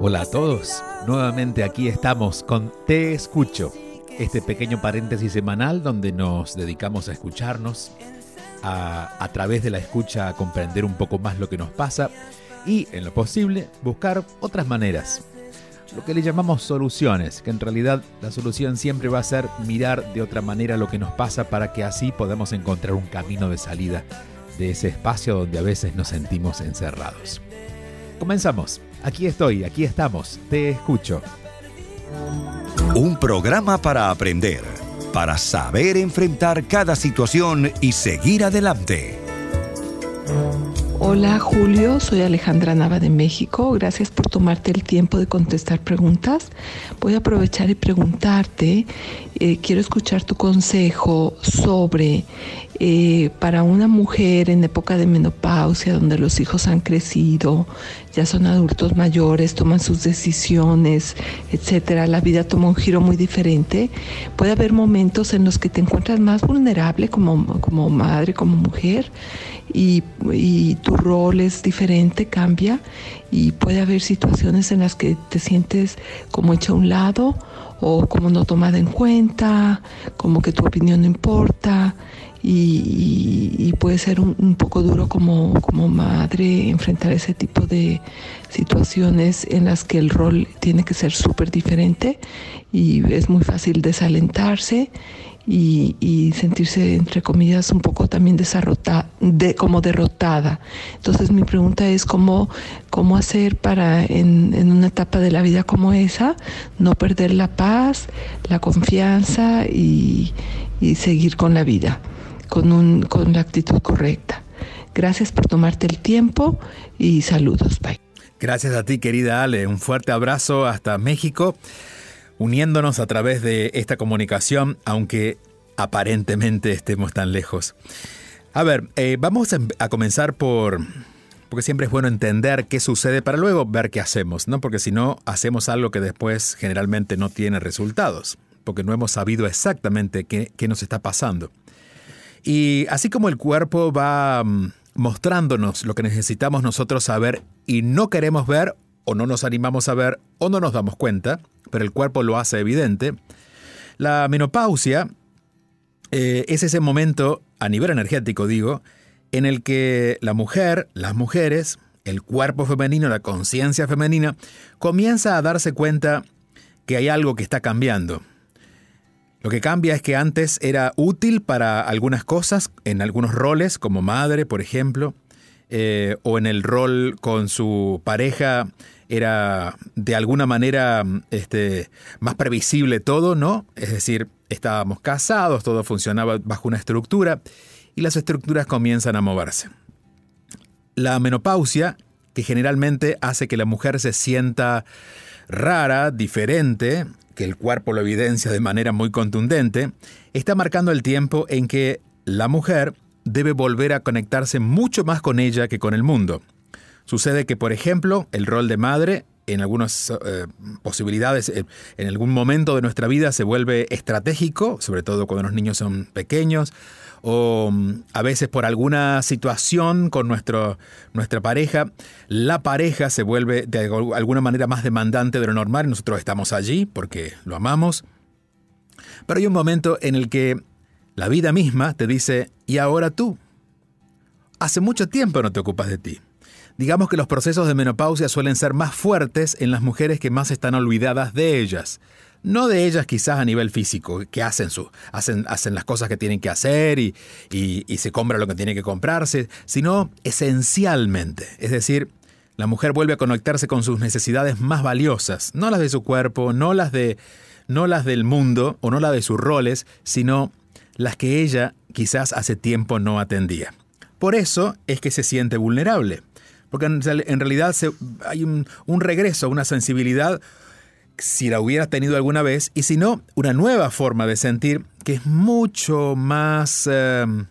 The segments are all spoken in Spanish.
Hola a todos, nuevamente aquí estamos con Te Escucho, este pequeño paréntesis semanal donde nos dedicamos a escucharnos, a, a través de la escucha a comprender un poco más lo que nos pasa y, en lo posible, buscar otras maneras. Lo que le llamamos soluciones, que en realidad la solución siempre va a ser mirar de otra manera lo que nos pasa para que así podamos encontrar un camino de salida de ese espacio donde a veces nos sentimos encerrados. Comenzamos. Aquí estoy, aquí estamos. Te escucho. Un programa para aprender, para saber enfrentar cada situación y seguir adelante. Hola Julio, soy Alejandra Nava de México. Gracias por tomarte el tiempo de contestar preguntas. Voy a aprovechar y preguntarte, eh, quiero escuchar tu consejo sobre eh, para una mujer en época de menopausia, donde los hijos han crecido, ya son adultos mayores, toman sus decisiones, etcétera, la vida toma un giro muy diferente. Puede haber momentos en los que te encuentras más vulnerable como, como madre, como mujer, y, y tu rol es diferente, cambia, y puede haber situaciones en las que te sientes como hecha a un lado o como no tomada en cuenta, como que tu opinión no importa y, puede ser un, poco duro como, como madre enfrentar ese tipo de situaciones en las que el rol tiene que ser súper diferente y es muy fácil desalentarse y, sentirse, entre comillas, un poco también desarrota, de, como derrotada. Entonces mi pregunta es cómo, cómo hacer para en, en, una etapa de la vida como esa no perder la paz, la confianza y, y seguir con la vida, con, un, con la actitud correcta. Gracias por tomarte el tiempo y saludos. Bye. Gracias a ti, querida Ale. Un fuerte abrazo hasta México uniéndonos a través de esta comunicación, aunque aparentemente estemos tan lejos. A ver, eh, vamos a, comenzar por... Porque siempre es bueno entender qué sucede para luego ver qué hacemos, ¿no? Porque si no, hacemos algo que después generalmente no tiene resultados, porque no hemos sabido exactamente qué, qué nos está pasando. Y así como el cuerpo va mm, mostrándonos lo que necesitamos nosotros saber y no queremos ver o no nos animamos a ver o no nos damos cuenta, pero el cuerpo lo hace evidente, la menopausia eh, es ese momento, a nivel energético digo, en el que la mujer, las mujeres, el cuerpo femenino, la conciencia femenina, comienza a darse cuenta que hay algo que está cambiando. Lo que cambia es que antes era útil para algunas cosas, en algunos roles, como madre, por ejemplo, eh, o en el rol con su pareja era de alguna manera este, más previsible todo, ¿no? Es decir, estábamos casados, todo funcionaba bajo una estructura y las estructuras comienzan a moverse. La menopausia, que generalmente hace que la mujer se sienta rara, diferente, que el cuerpo lo evidencia de manera muy contundente, está marcando el tiempo en que la mujer debe volver a conectarse mucho más con ella que con el mundo. Sucede que, por ejemplo, el rol de madre en algunas eh, posibilidades, eh, en algún momento de nuestra vida se vuelve estratégico, sobre todo cuando los niños son pequeños, o mm, a veces por alguna situación con nuestro, nuestra pareja, la pareja se vuelve de alguna manera más demandante de lo normal y nosotros estamos allí porque lo amamos. Pero hay un momento en el que la vida misma te dice, ¿y ahora tú? Hace mucho tiempo no te ocupas de ti. Digamos que los procesos de menopausia suelen ser más fuertes en las mujeres que más están olvidadas de ellas. No de ellas quizás a nivel físico, que hacen, su, hacen, hacen las cosas que tienen que hacer y, y se compra lo que tiene que comprarse, sino esencialmente. Es decir, la mujer vuelve a conectarse con sus necesidades más valiosas, no las de su cuerpo, no las de no las del mundo o no las de sus roles, sino las que ella quizás hace tiempo no atendía. Por eso es que se siente vulnerable, porque en, realidad hay un, regreso, una sensibilidad, si la hubiera tenido alguna vez, y si no, una nueva forma de sentir que es mucho más em,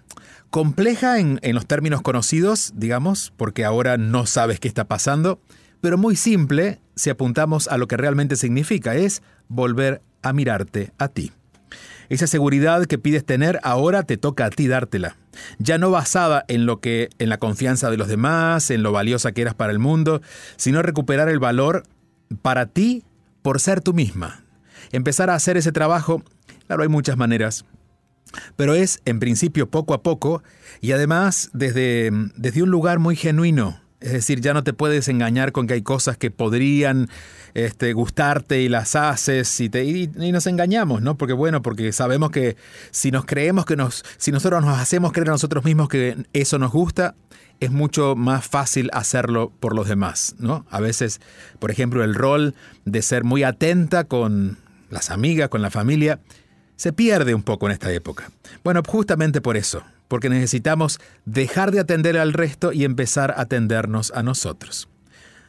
compleja en, en los términos conocidos, digamos, porque ahora no sabes qué está pasando, pero muy simple si apuntamos a lo que realmente significa, es volver a mirarte a ti. Esa seguridad que pides tener ahora te toca a ti dártela. Ya no basada en lo que en la confianza de los demás, en lo valiosa que eras para el mundo, sino recuperar el valor para ti por ser tú misma. Empezar a hacer ese trabajo, claro, hay muchas maneras, pero es en principio poco a poco y además desde, desde un lugar muy genuino, es decir, ya no te puedes engañar con que hay cosas que podrían este, gustarte y las haces y, te, y, nos engañamos, ¿no? Porque bueno, porque sabemos que si nos creemos que nos, si nosotros nos hacemos creer a nosotros mismos que eso nos gusta, es mucho más fácil hacerlo por los demás, ¿no? A veces, por ejemplo, el rol de ser muy atenta con las amigas, con la familia, se pierde un poco en esta época. Bueno, justamente por eso, porque necesitamos dejar de atender al resto y empezar a atendernos a nosotros.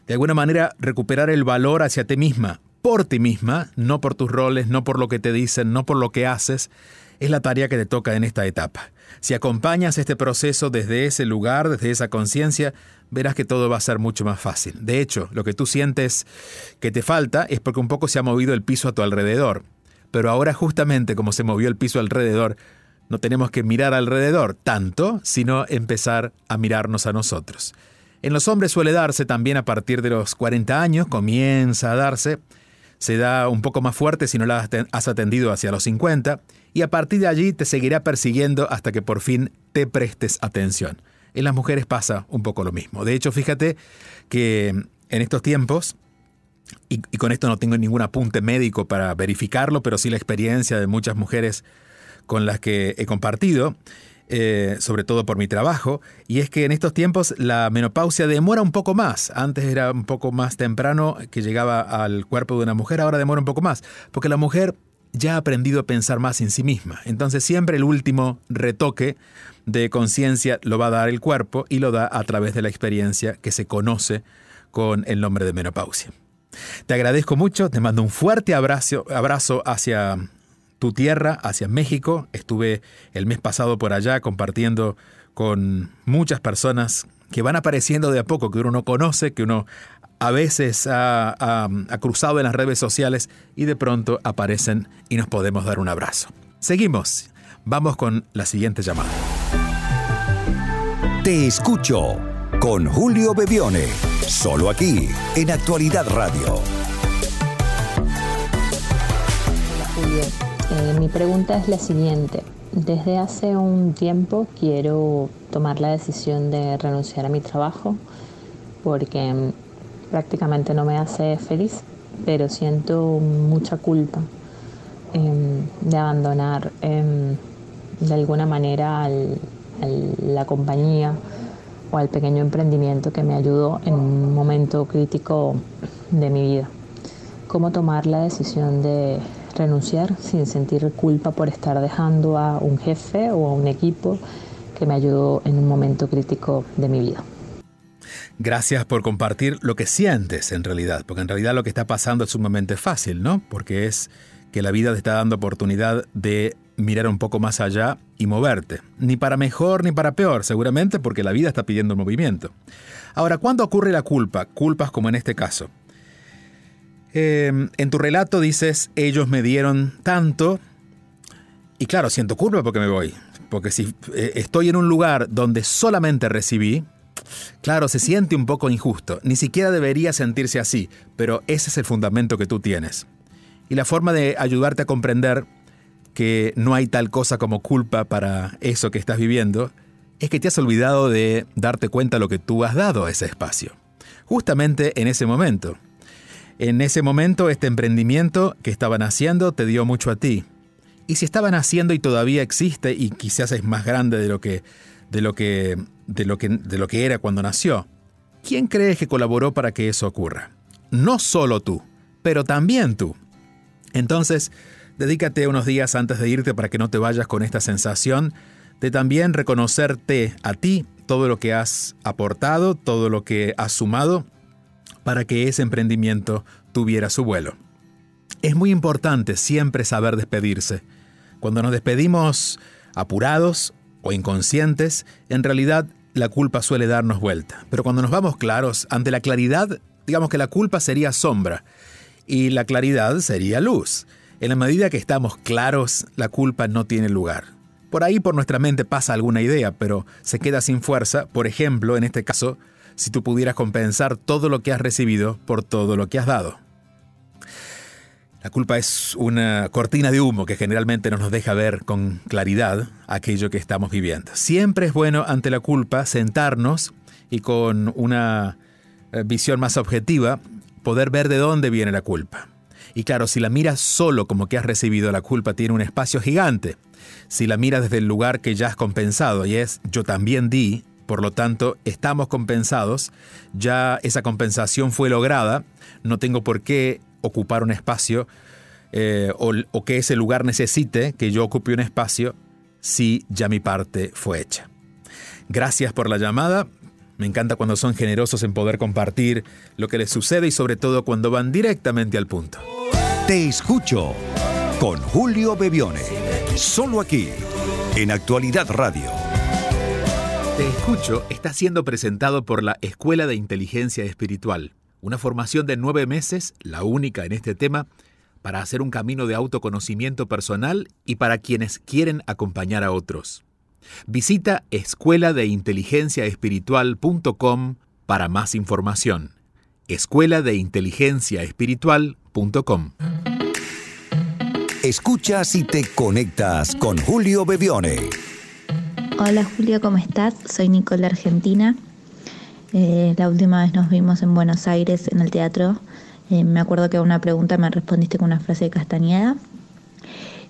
De alguna manera, recuperar el valor hacia ti misma, por ti misma, no por tus roles, no por lo que te dicen, no por lo que haces, es la tarea que te toca en esta etapa. Si acompañas este proceso desde ese lugar, desde esa conciencia, verás que todo va a ser mucho más fácil. De hecho, lo que tú sientes que te falta es porque un poco se ha movido el piso a tu alrededor. Pero ahora justamente como se movió el piso alrededor, no tenemos que mirar alrededor tanto, sino empezar a mirarnos a nosotros. En los hombres suele darse también a partir de los 40 años, comienza a darse, se da un poco más fuerte si no la has atendido hacia los 50, y a partir de allí te seguirá persiguiendo hasta que por fin te prestes atención. En las mujeres pasa un poco lo mismo. De hecho, fíjate que en estos tiempos, y, y con esto no tengo ningún apunte médico para verificarlo, pero sí la experiencia de muchas mujeres con las que he compartido, eh, sobre todo por mi trabajo, y es que en estos tiempos la menopausia demora un poco más. Antes era un poco más temprano que llegaba al cuerpo de una mujer, ahora demora un poco más, porque la mujer ya ha aprendido a pensar más en sí misma. Entonces siempre el último retoque de conciencia lo va a dar el cuerpo y lo da a través de la experiencia que se conoce con el nombre de menopausia. Te agradezco mucho, te mando un fuerte abrazo, abrazo hacia tu tierra, hacia México. Estuve el mes pasado por allá compartiendo con muchas personas que van apareciendo de a poco, que uno no conoce, que uno a veces ha, cruzado en las redes sociales y de pronto aparecen y nos podemos dar un abrazo. Seguimos. Vamos con la siguiente llamada. Te escucho con Julio Bebione, solo aquí en Actualidad Radio. Eh, mi pregunta es la siguiente. Desde hace un tiempo quiero tomar la decisión de renunciar a mi trabajo porque mm, prácticamente no me hace feliz, pero siento mucha culpa em, de abandonar em, de alguna manera la compañía o al pequeño emprendimiento que me ayudó en un momento crítico de mi vida. ¿Cómo tomar la decisión de renunciar sin sentir culpa por estar dejando a un jefe o a un equipo que me ayudó en un momento crítico de mi vida. Gracias por compartir lo que sientes en realidad, porque en realidad lo que está pasando es sumamente fácil, ¿no? Porque es que la vida te está dando oportunidad de mirar un poco más allá y moverte. Ni para mejor ni para peor, seguramente porque la vida está pidiendo movimiento. Ahora, ¿cuándo ocurre la culpa? Culpas como en este caso. Em, en tu relato dices, ellos me dieron tanto, y claro, siento culpa porque me voy, porque si eh, estoy en un lugar donde solamente recibí, claro, se siente un poco injusto, ni siquiera debería sentirse así, pero ese es el fundamento que tú tienes. Y la forma de ayudarte a comprender que no hay tal cosa como culpa para eso que estás viviendo es que te has olvidado de darte cuenta lo que tú has dado a ese espacio. Justamente en ese momento. En ese momento este emprendimiento que estaban haciendo te dio mucho a ti. Y si estaban haciendo y todavía existe y quizás es más grande de lo que de lo que de lo que de lo que era cuando nació. ¿Quién crees que colaboró para que eso ocurra? No solo tú, pero también tú. Entonces, dedícate unos días antes de irte para que no te vayas con esta sensación de también reconocerte a ti todo lo que has aportado, todo lo que has sumado para que ese emprendimiento tuviera su vuelo. Es muy importante siempre saber despedirse. Cuando nos despedimos apurados o inconscientes, en realidad la culpa suele darnos vuelta. Pero cuando nos vamos claros, ante la claridad, digamos que la culpa sería sombra y la claridad sería luz. En la medida que estamos claros, la culpa no tiene lugar. Por ahí por nuestra mente pasa alguna idea, pero se queda sin fuerza, por ejemplo, en este caso, si tú pudieras compensar todo lo que has recibido por todo lo que has dado. La culpa es una cortina de humo que generalmente no nos deja ver con claridad aquello que estamos viviendo. Siempre es bueno ante la culpa sentarnos y con una eh, visión más objetiva poder ver de dónde viene la culpa. Y claro, si la miras solo como que has recibido la culpa, tiene un espacio gigante. Si la miras desde el lugar que ya has compensado y es yo también di, por lo tanto estamos compensados, ya esa compensación fue lograda, no tengo por qué ocupar un espacio eh, o, o que ese lugar necesite que yo ocupe un espacio si ya mi parte fue hecha. Gracias por la llamada. Me encanta cuando son generosos en poder compartir lo que les sucede y sobre todo cuando van directamente al punto. Te escucho con Julio Bebione. Solo aquí, en Actualidad Radio. Te escucho está siendo presentado por la Escuela de Inteligencia Espiritual, una formación de nueve meses, la única en este tema, para hacer un camino de autoconocimiento personal y para quienes quieren acompañar a otros. Visita escuela de inteligencia espiritual.com para más información. Escuela de inteligencia espiritual.com. Escuchas y te conectas con Julio Bebione. Hola Julio, ¿cómo estás? Soy Nicole Argentina. Eh, la última vez nos vimos en Buenos Aires en el teatro. Eh, me acuerdo que a una pregunta me respondiste con una frase de Castañeda.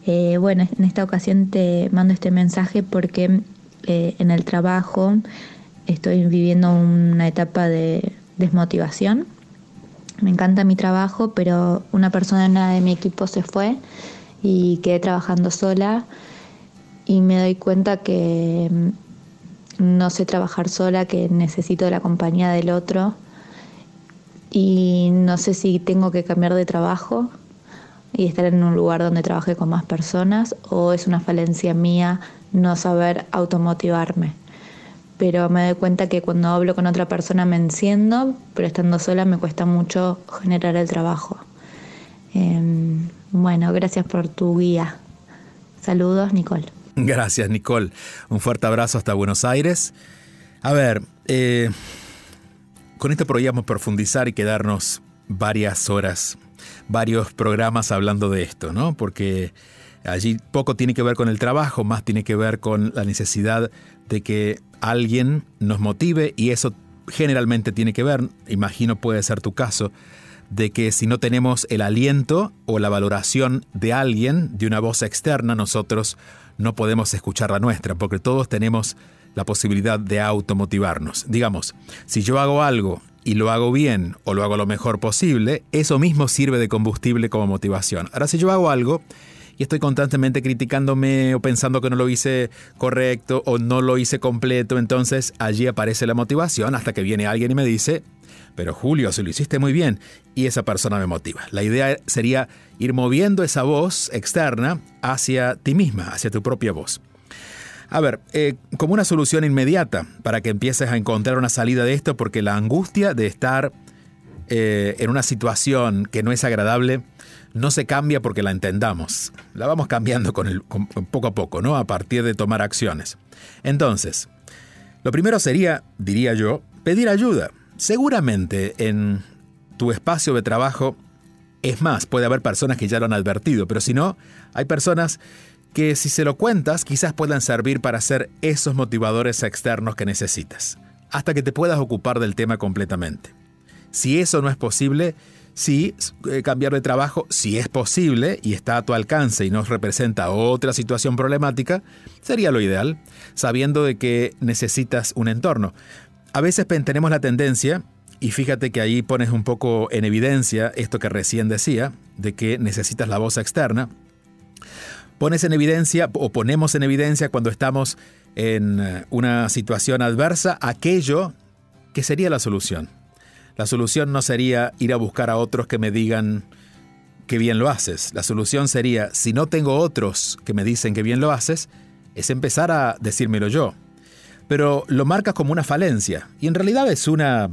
Eh, bueno, en esta ocasión te mando este mensaje porque en el trabajo estoy viviendo una etapa de desmotivación. Me encanta mi trabajo, pero una persona de mi equipo se fue y quedé trabajando sola y me doy cuenta que mm, no sé trabajar sola, que necesito la compañía del otro y no sé si tengo que cambiar de trabajo y estar en un lugar donde trabaje con más personas o es una falencia mía no saber automotivarme. Pero me doy cuenta que cuando hablo con otra persona me enciendo, pero estando sola me cuesta mucho generar el trabajo. Em, bueno, gracias por tu guía. Saludos, Nicole. Gracias, Nicole. Un fuerte abrazo hasta Buenos Aires. A ver, eh, con esto podríamos profundizar y quedarnos varias horas, varios programas hablando de esto, ¿no? Porque allí poco tiene que ver con el trabajo, más tiene que ver con la necesidad de que alguien nos motive y eso generalmente tiene que ver, imagino puede ser tu caso, de que si no tenemos el aliento o la valoración de alguien, de una voz externa, nosotros no podemos escuchar la nuestra, porque todos tenemos la posibilidad de automotivarnos. Digamos, si yo hago algo y lo hago bien o lo hago lo mejor posible, eso mismo sirve de combustible como motivación. Ahora, si yo hago algo y estoy constantemente criticándome o pensando que no lo hice correcto o no lo hice completo, entonces allí aparece la motivación hasta que viene alguien y me dice, pero Julio, si lo hiciste muy bien, y esa persona me motiva. La idea sería ir moviendo esa voz externa hacia ti misma, hacia tu propia voz. A ver, eh, como una solución inmediata para que empieces a encontrar una salida de esto, porque la angustia de estar eh, en una situación que no es agradable no se cambia porque la entendamos. La vamos cambiando con poco a poco, ¿no? A partir de tomar acciones. Entonces, lo primero sería, diría yo, pedir ayuda. Seguramente en tu espacio de trabajo, es más, puede haber personas que ya lo han advertido, pero si no, hay personas que si se lo cuentas quizás puedan servir para ser esos motivadores externos que necesitas, hasta que te puedas ocupar del tema completamente. Si eso no es posible, sí, eh, cambiar de trabajo, si es posible y está a tu alcance y nos representa otra situación problemática, sería lo ideal, sabiendo de que necesitas un entorno. A veces tenemos la tendencia, y fíjate que ahí pones un poco en evidencia esto que recién decía, de que necesitas la voz externa, pones en evidencia o ponemos en evidencia cuando estamos en eh, una situación adversa aquello que sería la solución. La solución no sería ir a buscar a otros que me digan que bien lo haces. La solución sería, si no tengo otros que me dicen que bien lo haces, es empezar a decírmelo yo. Pero lo marcas como una falencia y en realidad es una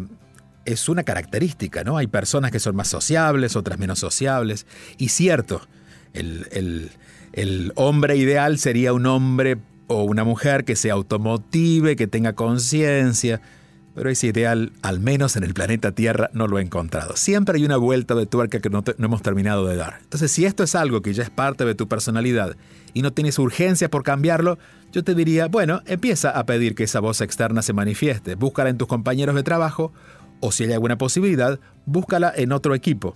es una característica, ¿no? Hay personas que son más sociables, otras menos sociables. Y cierto, el, el, el hombre ideal sería un hombre o una mujer que se automotive, que tenga conciencia, pero ese ideal, al menos en el planeta Tierra, no lo he encontrado. Siempre hay una vuelta de tuerca que no, no, hemos terminado de dar. Entonces, si esto es algo que ya es parte de tu personalidad y no tienes urgencia por cambiarlo, yo te diría, bueno, empieza a pedir que esa voz externa se manifieste. Búscala en tus compañeros de trabajo o si hay alguna posibilidad, búscala en otro equipo.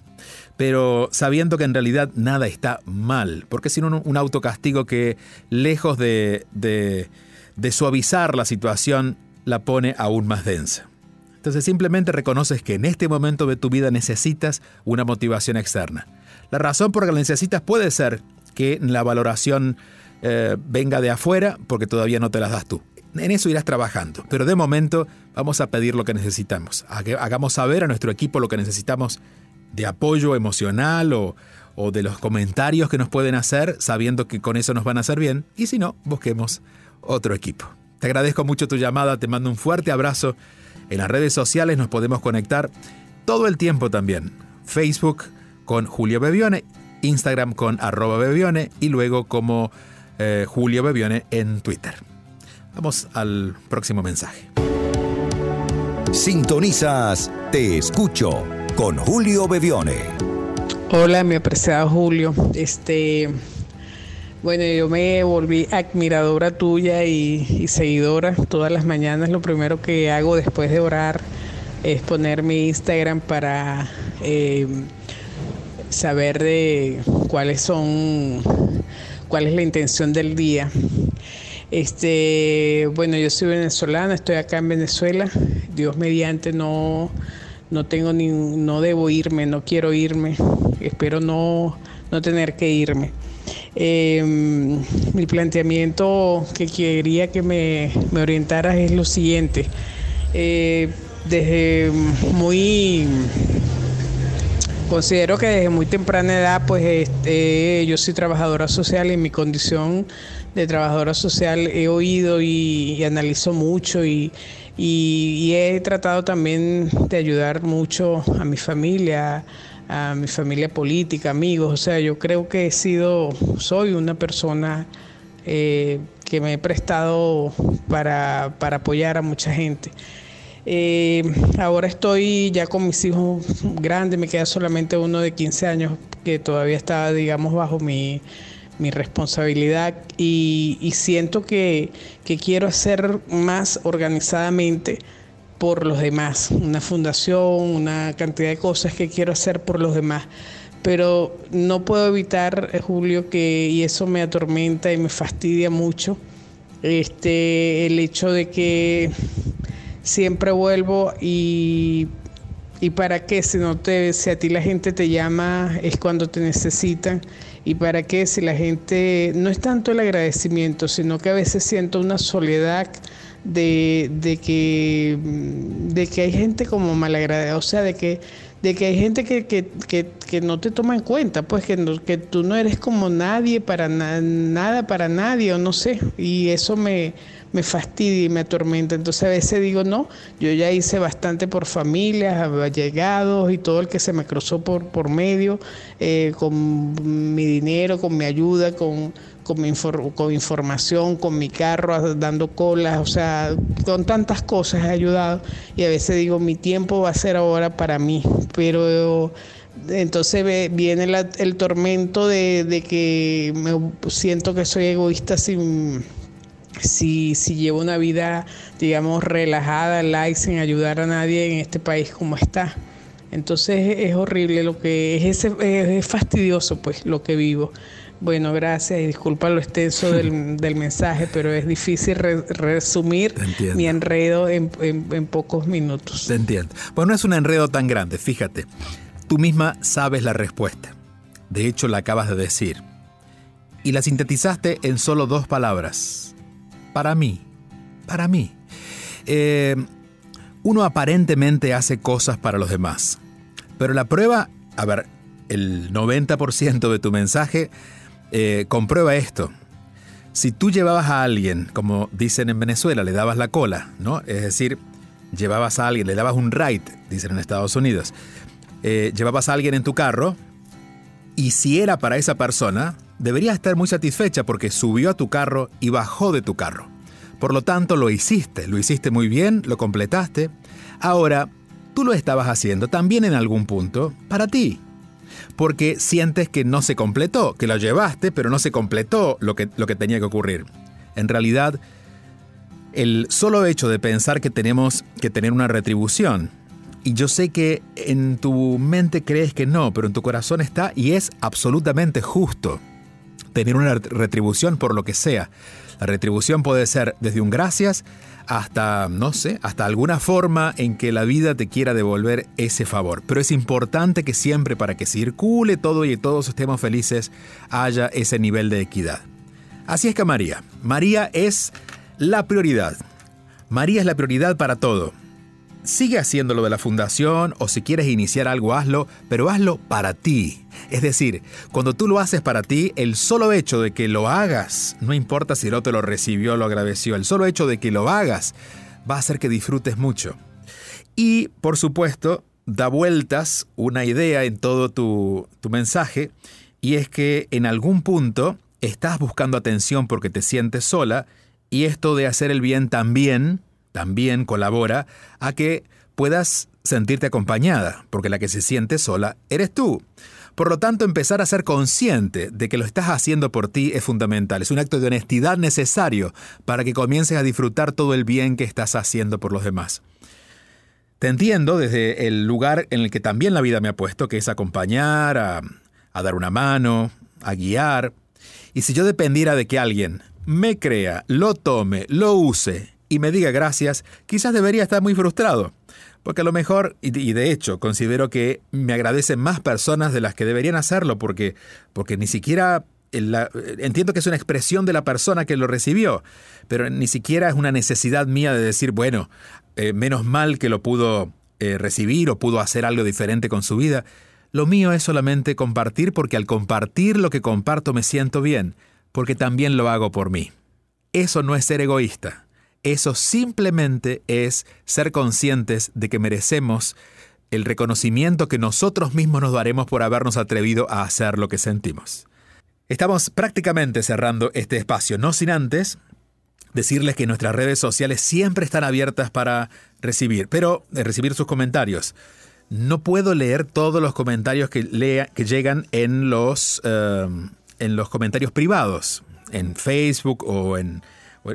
Pero sabiendo que en realidad nada está mal, porque si no un autocastigo que lejos de, de, de suavizar la situación, la pone aún más densa. Entonces simplemente reconoces que en este momento de tu vida necesitas una motivación externa. La razón por la que la necesitas puede ser que la valoración eh, venga de afuera porque todavía no te las das tú en eso irás trabajando. Pero de momento vamos a pedir lo que necesitamos. Hagamos saber a nuestro equipo lo que necesitamos de apoyo emocional o, o de los comentarios que nos pueden hacer, sabiendo que con eso nos van a hacer bien. Y si no, busquemos otro equipo. Te agradezco mucho tu llamada, te mando un fuerte abrazo. En las redes sociales nos podemos conectar todo el tiempo también. Facebook con Julio Bebione, Instagram con arroba Bebione y luego como eh, Julio Bebione en Twitter. Vamos al próximo mensaje. Sintonizas Te Escucho con Julio Bevione. Hola, mi apreciado Julio. Este, bueno, yo me volví admiradora tuya y, seguidora. Todas las mañanas lo primero que hago después de orar es poner mi Instagram para eh, saber de cuáles son, cuál es la intención del día. Este, bueno, yo soy venezolana, estoy acá en Venezuela. Dios mediante no, no tengo ni, no debo irme, no quiero irme. Espero no, no tener que irme. Em, mi planteamiento que quería que me, me orientaras es lo siguiente. Eh, desde muy considero que desde muy temprana edad pues este, yo soy trabajadora social y en mi condición de trabajadora social he oído y, analizo mucho y, he tratado también de ayudar mucho a mi familia, a mi familia política, amigos. O sea, yo creo que he sido, soy una persona eh, que me he prestado para, apoyar a mucha gente. Eh, ahora estoy ya con mis hijos grandes, me queda solamente uno de 15 años que todavía está, digamos, bajo mi mi responsabilidad y, siento que, quiero hacer más organizadamente por los demás, una fundación, una cantidad de cosas que quiero hacer por los demás. Pero no puedo evitar, eh, Julio, que, y eso me atormenta y me fastidia mucho, este, el hecho de que siempre vuelvo y, y para qué, si, no te, si a ti la gente te llama es cuando te necesitan y para qué si la gente, no es tanto el agradecimiento, sino que a veces siento una soledad de, de que, de que hay gente como malagradecida, o sea, de que, de que hay gente que, que, que, no te toma en cuenta, pues que, que tú no eres como nadie para nada para nadie, o no sé, y eso me me fastidia y me atormenta. Entonces a veces digo, no, yo ya hice bastante por familias, allegados y todo el que se me cruzó por, por medio, eh, con mi dinero, con mi ayuda, con, con, mi con información, con mi carro, dando colas, o sea, con tantas cosas he ayudado y a veces digo, mi tiempo va a ser ahora para mí, pero entonces viene el tormento de, que me siento que soy egoísta si, si, si llevo una vida, digamos, relajada, light, sin ayudar a nadie en este país como está. Entonces es horrible lo que es, es, fastidioso pues lo que vivo. Bueno, gracias y disculpa lo extenso del, del mensaje, pero es difícil resumir mi enredo en, en, pocos minutos. Te entiendo. Pues no es un enredo tan grande, fíjate. Tú misma sabes la respuesta. De hecho, la acabas de decir. Y la sintetizaste en solo dos palabras. Para mí. Para mí. Eh, uno aparentemente hace cosas para los demás. Pero la prueba, a ver, el 90% de tu mensaje eh, comprueba esto. Si tú llevabas a alguien, como dicen en Venezuela, le dabas la cola, ¿no? Es decir, llevabas a alguien, le dabas un ride, dicen en Estados Unidos. Eh, llevabas a alguien en tu carro y si era para esa persona, deberías estar muy satisfecha porque subió a tu carro y bajó de tu carro. Por lo tanto, lo hiciste, lo hiciste muy bien, lo completaste. Ahora, tú lo estabas haciendo también en algún punto para ti. Porque sientes que no se completó, que lo llevaste, pero no se completó lo que, lo que tenía que ocurrir. En realidad, el solo hecho de pensar que tenemos que tener una retribución, y yo sé que en tu mente crees que no, pero en tu corazón está y es absolutamente justo tener una retribución por lo que sea. La retribución puede ser desde un gracias hasta, no sé, hasta alguna forma en que la vida te quiera devolver ese favor. Pero es importante que siempre para que circule todo y todos estemos felices haya ese nivel de equidad. Así es que María, María es la prioridad. María es la prioridad para todo sigue haciendo lo de la fundación o si quieres iniciar algo, hazlo, pero hazlo para ti. Es decir, cuando tú lo haces para ti, el solo hecho de que lo hagas, no importa si el otro lo recibió lo agradeció, el solo hecho de que lo hagas va a hacer que disfrutes mucho. Y, por supuesto, da vueltas una idea en todo tu, tu mensaje, y es que en algún punto estás buscando atención porque te sientes sola, y esto de hacer el bien también también colabora a que puedas sentirte acompañada, porque la que se siente sola eres tú. Por lo tanto, empezar a ser consciente de que lo estás haciendo por ti es fundamental. Es un acto de honestidad necesario para que comiences a disfrutar todo el bien que estás haciendo por los demás. Te entiendo desde el lugar en el que también la vida me ha puesto, que es acompañar, a, a dar una mano, a guiar. Y si yo dependiera de que alguien me crea, lo tome, lo use y me diga gracias, quizás debería estar muy frustrado. Porque a lo mejor, y de hecho, considero que me agradecen más personas de las que deberían hacerlo, porque, porque ni siquiera entiendo que es una expresión de la persona que lo recibió, pero ni siquiera es una necesidad mía de decir, bueno, eh, menos mal que lo pudo eh, recibir o pudo hacer algo diferente con su vida. Lo mío es solamente compartir porque al compartir lo que comparto me siento bien, porque también lo hago por mí. Eso no es ser egoísta. Eso simplemente es ser conscientes de que merecemos el reconocimiento que nosotros mismos nos daremos por habernos atrevido a hacer lo que sentimos. Estamos prácticamente cerrando este espacio, no sin antes decirles que nuestras redes sociales siempre están abiertas para recibir, pero eh, recibir sus comentarios. No puedo leer todos los comentarios que, llegan en los, eh, en los comentarios privados, en Facebook o en,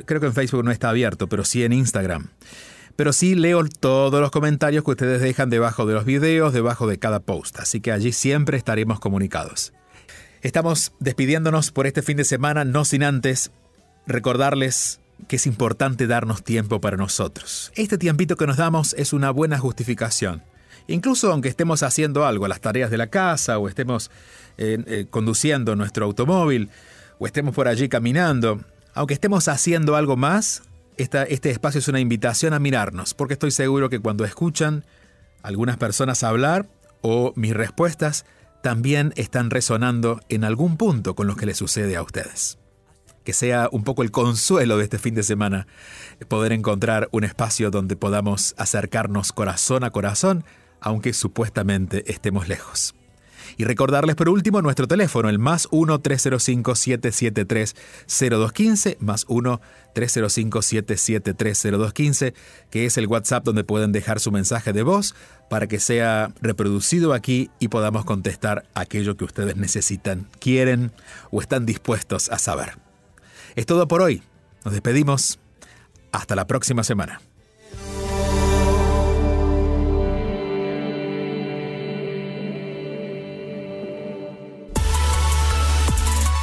Creo que en Facebook no está abierto, pero sí en Instagram. Pero sí leo todos los comentarios que ustedes dejan debajo de los videos, debajo de cada post, así que allí siempre estaremos comunicados. Estamos despidiéndonos por este fin de semana, no sin antes recordarles que es importante darnos tiempo para nosotros. Este tiempito que nos damos es una buena justificación. Incluso aunque estemos haciendo algo, las tareas de la casa, o estemos eh, eh, conduciendo nuestro automóvil, o estemos por allí caminando, aunque estemos haciendo algo más, este espacio es una invitación a mirarnos, porque estoy seguro que cuando escuchan algunas personas hablar o mis respuestas, también están resonando en algún punto con lo que les sucede a ustedes. Que sea un poco el consuelo de este fin de semana poder encontrar un espacio donde podamos acercarnos corazón a corazón, aunque supuestamente estemos lejos. Y recordarles por último nuestro teléfono, el más 1-305-773-0215, más 1-305-773-0215, que es el WhatsApp donde pueden dejar su mensaje de voz para que sea reproducido aquí y podamos contestar aquello que ustedes necesitan, quieren o están dispuestos a saber. Es todo por hoy. Nos despedimos. Hasta la próxima semana.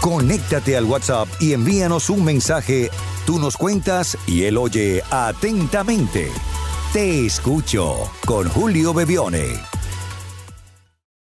Conéctate al WhatsApp y envíanos un mensaje. Tú nos cuentas y él oye atentamente. Te escucho con Julio Bebione.